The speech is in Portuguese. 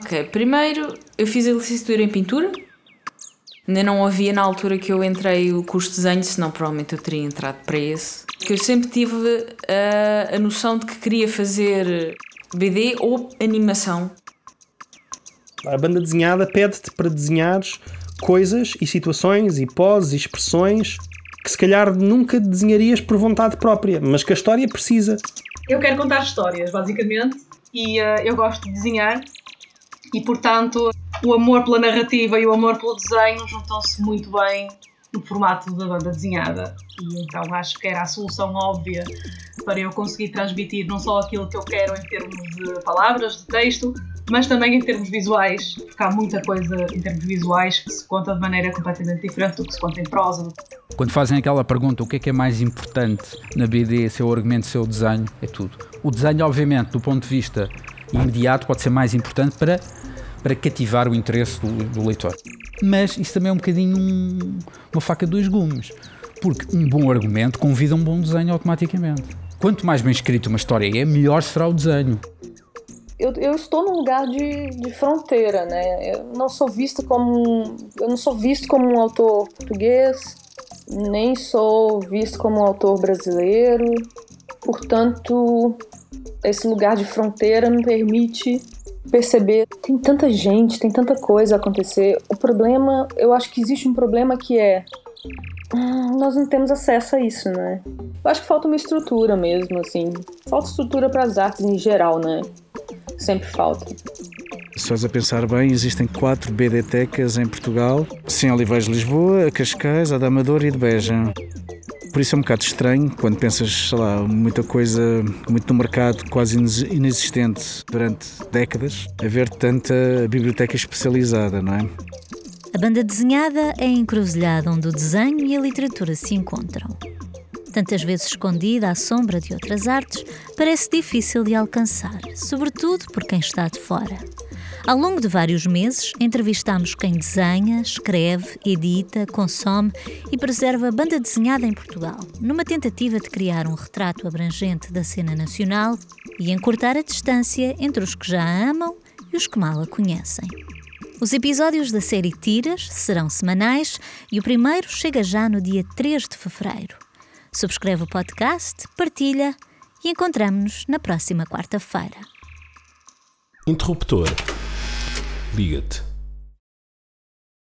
Ok, primeiro eu fiz a licenciatura em pintura. Ainda não havia na altura que eu entrei o curso de desenho, senão provavelmente eu teria entrado para esse. Que eu sempre tive a, a noção de que queria fazer BD ou animação. A banda desenhada pede-te para desenhares coisas e situações e poses e expressões que se calhar nunca desenharias por vontade própria, mas que a história precisa. Eu quero contar histórias, basicamente, e uh, eu gosto de desenhar e, portanto, o amor pela narrativa e o amor pelo desenho juntam-se muito bem no formato da banda desenhada. E então acho que era a solução óbvia para eu conseguir transmitir não só aquilo que eu quero em termos de palavras, de texto, mas também em termos visuais, porque há muita coisa em termos visuais que se conta de maneira completamente diferente do que se conta em prosa. Quando fazem aquela pergunta, o que é que é mais importante na BD, seu argumento, seu desenho, é tudo. O desenho, obviamente, do ponto de vista imediato, pode ser mais importante para, para cativar o interesse do, do leitor. Mas isso também é um bocadinho um, uma faca de dois gumes, porque um bom argumento convida um bom desenho automaticamente. Quanto mais bem escrito uma história é, melhor será o desenho eu, eu estou num lugar de, de fronteira, né? Eu não sou visto como eu não sou visto como um autor português, nem sou visto como um autor brasileiro. Portanto, esse lugar de fronteira me permite perceber tem tanta gente, tem tanta coisa a acontecer. O problema, eu acho que existe um problema que é hum, nós não temos acesso a isso, né? Eu acho que falta uma estrutura mesmo, assim. Falta estrutura para as artes em geral, né? sempre falta. Se a pensar bem, existem quatro BDTecas em Portugal, sim de Lisboa, a Cascais, a da Amador e de Beja. Por isso é um bocado estranho quando pensas, sei lá, muita coisa, muito no mercado, quase inexistente durante décadas, haver tanta biblioteca especializada, não é? A banda desenhada é a encruzilhada onde o desenho e a literatura se encontram tantas vezes escondida à sombra de outras artes, parece difícil de alcançar, sobretudo por quem está de fora. Ao longo de vários meses, entrevistamos quem desenha, escreve, edita, consome e preserva banda desenhada em Portugal, numa tentativa de criar um retrato abrangente da cena nacional e encurtar a distância entre os que já a amam e os que mal a conhecem. Os episódios da série Tiras serão semanais e o primeiro chega já no dia 3 de fevereiro. Subscreve o podcast, partilha e encontramos-nos na próxima quarta-feira. Interruptor. Liga-te.